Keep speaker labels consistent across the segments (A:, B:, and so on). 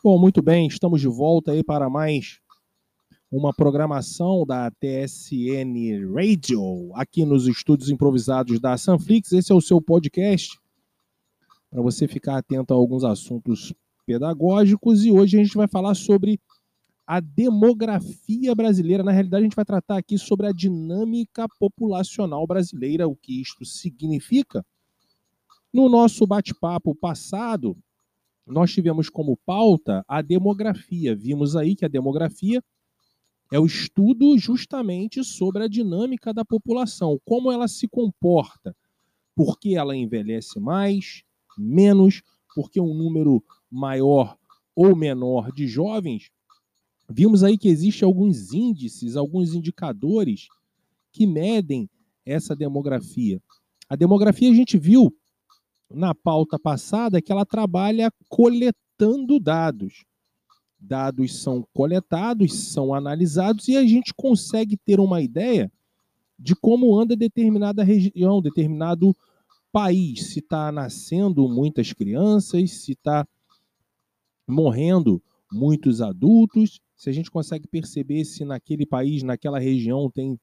A: Bom, muito bem, estamos de volta aí para mais uma programação da TSN Radio, aqui nos estúdios improvisados da Sanflix. Esse é o seu podcast para você ficar atento a alguns assuntos pedagógicos e hoje a gente vai falar sobre a demografia brasileira. Na realidade, a gente vai tratar aqui sobre a dinâmica populacional brasileira, o que isto significa. No nosso bate-papo passado, nós tivemos como pauta a demografia. Vimos aí que a demografia é o estudo justamente sobre a dinâmica da população, como ela se comporta, por que ela envelhece mais, menos, porque um número maior ou menor de jovens. Vimos aí que existem alguns índices, alguns indicadores que medem essa demografia. A demografia a gente viu na pauta passada que ela trabalha coletando dados. Dados são coletados, são analisados e a gente consegue ter uma ideia de como anda determinada região, determinado país, se está nascendo muitas crianças, se está morrendo muitos adultos, se a gente consegue perceber se naquele país, naquela região tem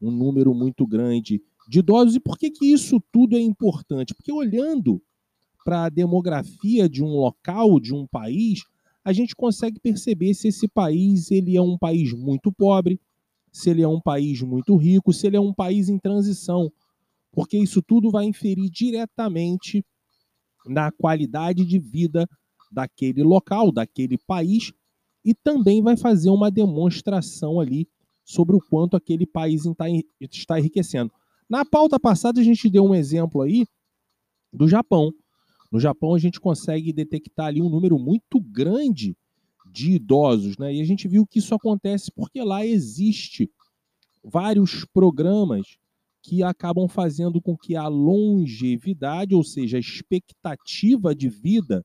A: um número muito grande de idosos. E por que, que isso tudo é importante? Porque olhando para a demografia de um local, de um país, a gente consegue perceber se esse país ele é um país muito pobre, se ele é um país muito rico, se ele é um país em transição, porque isso tudo vai inferir diretamente na qualidade de vida daquele local, daquele país, e também vai fazer uma demonstração ali sobre o quanto aquele país está enriquecendo. Na pauta passada, a gente deu um exemplo aí do Japão. No Japão, a gente consegue detectar ali um número muito grande de idosos, né? E a gente viu que isso acontece porque lá existe vários programas que acabam fazendo com que a longevidade, ou seja, a expectativa de vida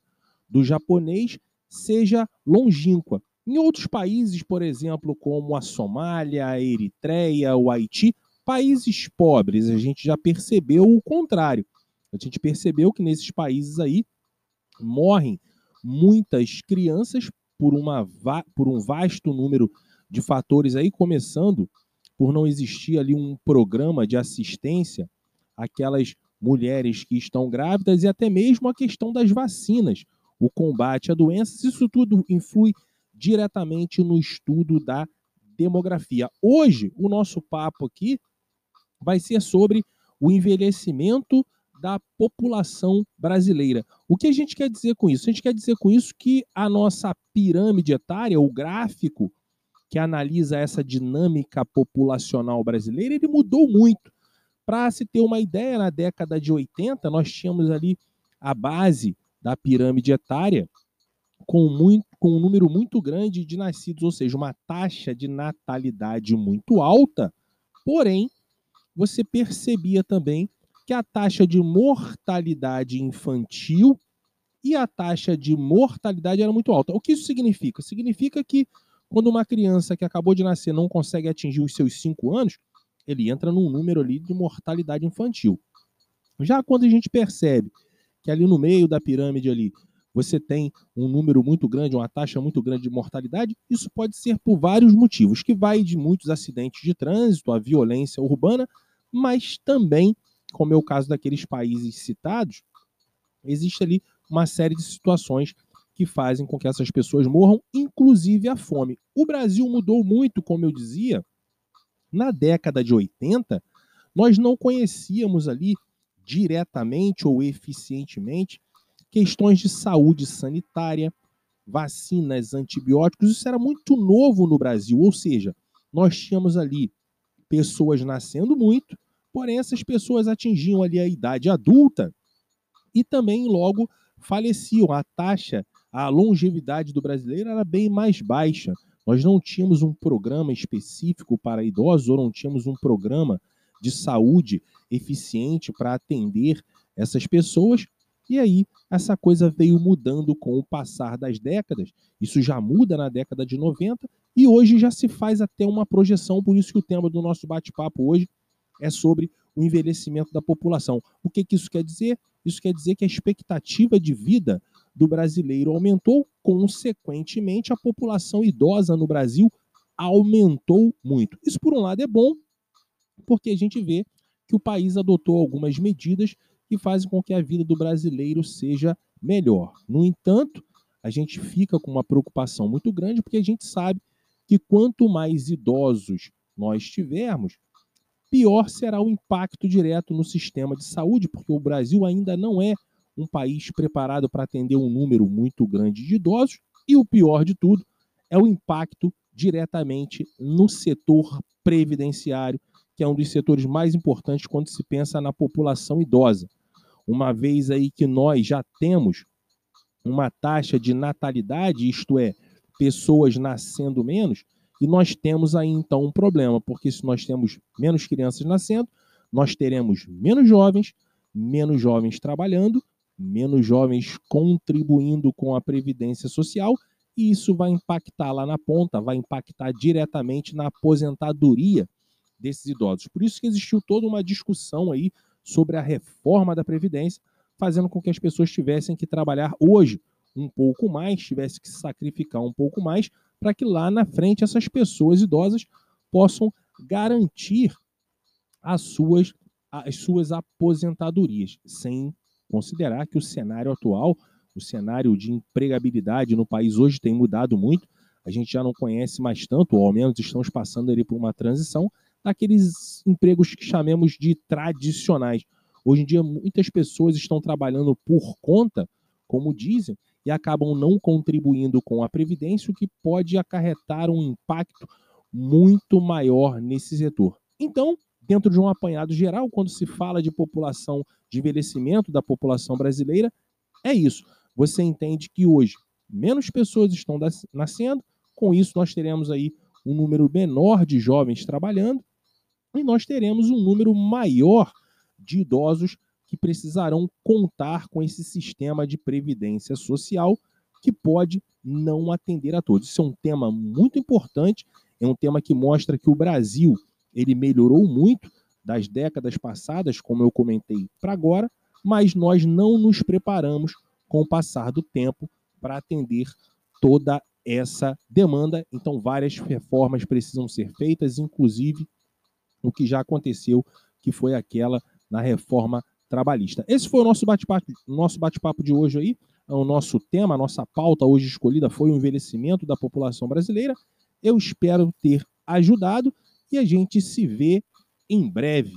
A: do japonês seja longínqua. Em outros países, por exemplo, como a Somália, a Eritreia, o Haiti, países pobres, a gente já percebeu o contrário. A gente percebeu que nesses países aí morrem muitas crianças por, uma, por um vasto número de fatores aí, começando por não existir ali um programa de assistência àquelas mulheres que estão grávidas e até mesmo a questão das vacinas, o combate a doenças, isso tudo influi diretamente no estudo da demografia. Hoje, o nosso papo aqui vai ser sobre o envelhecimento da população brasileira. O que a gente quer dizer com isso? A gente quer dizer com isso que a nossa pirâmide etária, o gráfico que analisa essa dinâmica populacional brasileira, ele mudou muito. Para se ter uma ideia, na década de 80, nós tínhamos ali a base da pirâmide etária com, muito, com um número muito grande de nascidos, ou seja, uma taxa de natalidade muito alta, porém, você percebia também que a taxa de mortalidade infantil e a taxa de mortalidade era muito alta. O que isso significa? Significa que quando uma criança que acabou de nascer não consegue atingir os seus 5 anos, ele entra num número ali de mortalidade infantil. Já quando a gente percebe que ali no meio da pirâmide ali você tem um número muito grande, uma taxa muito grande de mortalidade, isso pode ser por vários motivos, que vai de muitos acidentes de trânsito, a violência urbana, mas também como é o caso daqueles países citados, existe ali uma série de situações que fazem com que essas pessoas morram, inclusive a fome. O Brasil mudou muito, como eu dizia, na década de 80, nós não conhecíamos ali diretamente ou eficientemente questões de saúde sanitária, vacinas, antibióticos, isso era muito novo no Brasil, ou seja, nós tínhamos ali pessoas nascendo muito, Porém, essas pessoas atingiam ali a idade adulta e também logo faleciam. A taxa, a longevidade do brasileiro era bem mais baixa. Nós não tínhamos um programa específico para idosos, ou não tínhamos um programa de saúde eficiente para atender essas pessoas. E aí, essa coisa veio mudando com o passar das décadas. Isso já muda na década de 90 e hoje já se faz até uma projeção. Por isso que o tema do nosso bate-papo hoje é sobre o envelhecimento da população. O que, que isso quer dizer? Isso quer dizer que a expectativa de vida do brasileiro aumentou, consequentemente, a população idosa no Brasil aumentou muito. Isso, por um lado, é bom, porque a gente vê que o país adotou algumas medidas que fazem com que a vida do brasileiro seja melhor. No entanto, a gente fica com uma preocupação muito grande, porque a gente sabe que quanto mais idosos nós tivermos, pior será o impacto direto no sistema de saúde, porque o Brasil ainda não é um país preparado para atender um número muito grande de idosos, e o pior de tudo é o impacto diretamente no setor previdenciário, que é um dos setores mais importantes quando se pensa na população idosa. Uma vez aí que nós já temos uma taxa de natalidade, isto é, pessoas nascendo menos, e nós temos aí então um problema, porque se nós temos menos crianças nascendo, nós teremos menos jovens, menos jovens trabalhando, menos jovens contribuindo com a previdência social, e isso vai impactar lá na ponta, vai impactar diretamente na aposentadoria desses idosos. Por isso que existiu toda uma discussão aí sobre a reforma da previdência, fazendo com que as pessoas tivessem que trabalhar hoje um pouco mais, tivessem que se sacrificar um pouco mais, para que lá na frente essas pessoas idosas possam garantir as suas, as suas aposentadorias, sem considerar que o cenário atual, o cenário de empregabilidade no país hoje tem mudado muito. A gente já não conhece mais tanto, ou ao menos estamos passando ali por uma transição daqueles empregos que chamemos de tradicionais. Hoje em dia, muitas pessoas estão trabalhando por conta, como dizem, e acabam não contribuindo com a Previdência, o que pode acarretar um impacto muito maior nesse setor. Então, dentro de um apanhado geral, quando se fala de população, de envelhecimento da população brasileira, é isso. Você entende que hoje menos pessoas estão nascendo, com isso nós teremos aí um número menor de jovens trabalhando e nós teremos um número maior de idosos que precisarão contar com esse sistema de previdência social que pode não atender a todos. Isso é um tema muito importante, é um tema que mostra que o Brasil ele melhorou muito das décadas passadas, como eu comentei para agora, mas nós não nos preparamos com o passar do tempo para atender toda essa demanda. Então, várias reformas precisam ser feitas, inclusive o que já aconteceu, que foi aquela na reforma trabalhista. Esse foi o nosso bate-papo nosso bate de hoje aí. O nosso tema, a nossa pauta hoje escolhida foi o envelhecimento da população brasileira. Eu espero ter ajudado e a gente se vê em breve.